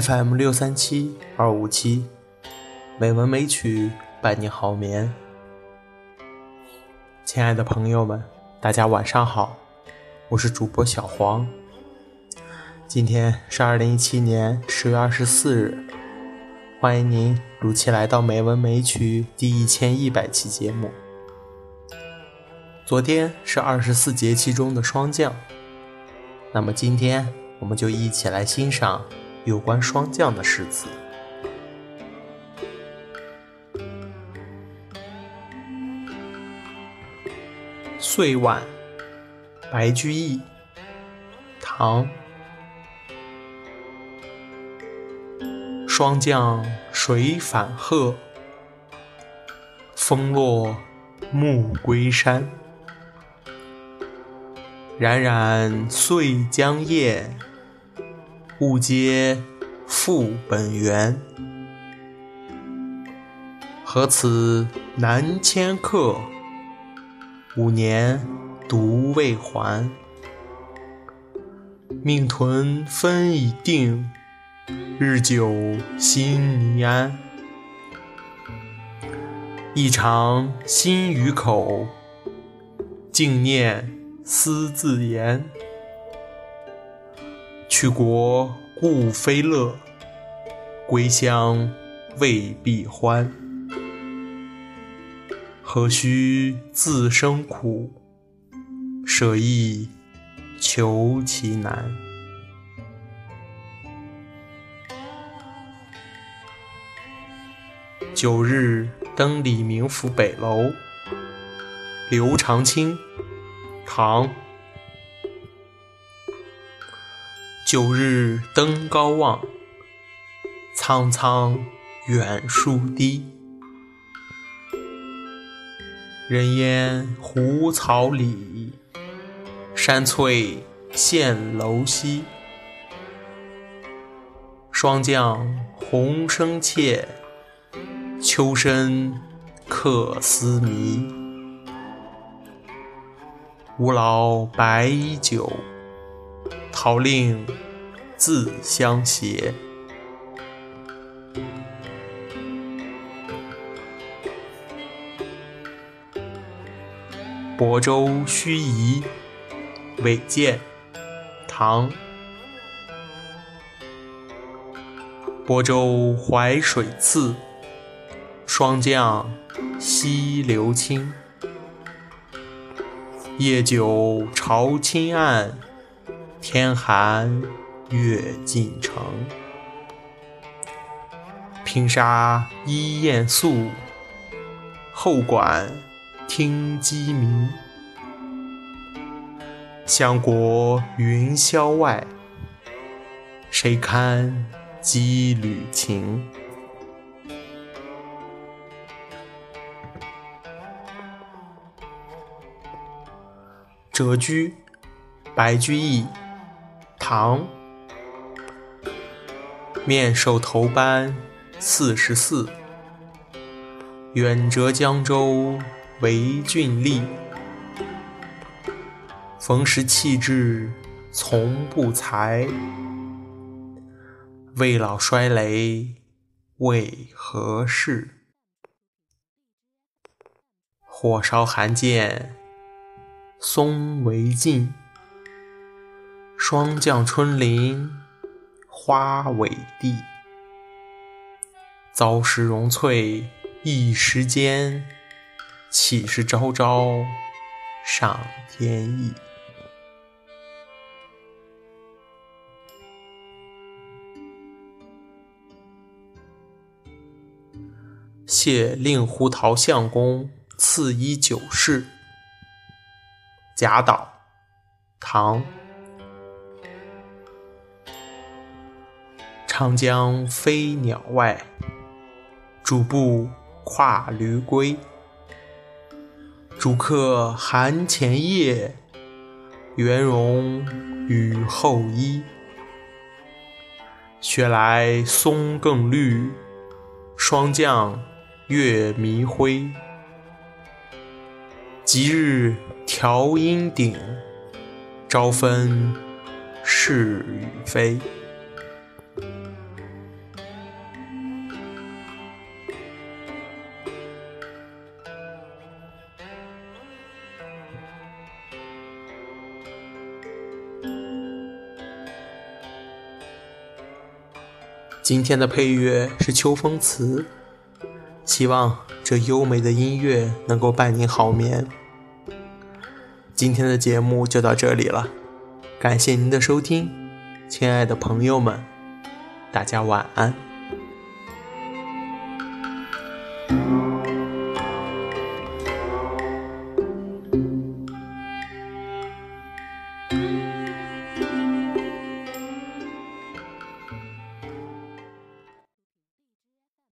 FM 六三七二五七，美文美曲伴你好眠。亲爱的朋友们，大家晚上好，我是主播小黄。今天是二零一七年十月二十四日，欢迎您如期来到《美文美曲》第一千一百期节目。昨天是二十四节气中的霜降，那么今天我们就一起来欣赏。有关霜降的诗词，《岁晚》白居易，唐。霜降水返鹤，风落木归山。冉冉岁将夜。物皆复本源，何此南迁客？五年独未还。命屯分已定，日久心拟安。一尝心与口，静念思自言。去国故非乐，归乡未必欢。何须自生苦，舍易求其难。九日登李明府北楼，刘长卿，唐。九日登高望，苍苍远树低。人烟胡草里，山翠现楼西。霜降红生切，秋深客思迷。吾老白衣酒。桃令自相携。亳州盱眙，韦见，唐。亳州淮水次，霜降溪流清。夜久潮侵暗。天寒月尽城，平沙依雁宿，后馆听鸡鸣。相国云霄外，谁堪羁旅情？谪居，白居易。唐，面授头班四十四，远谪江州为郡吏。逢时弃质从不才，未老衰雷为何事？火烧寒剑松为尽。霜降春林花委地，遭时荣翠一时间，岂是朝朝上天意？谢令狐桃相公赐衣九世。贾岛，唐。长江飞鸟外，主步跨驴归。主客寒前夜，圆融雨后衣。雪来松更绿，霜降月弥灰。即日调阴顶，朝分是与非。今天的配乐是秋风词，希望这优美的音乐能够伴您好眠。今天的节目就到这里了，感谢您的收听，亲爱的朋友们，大家晚安。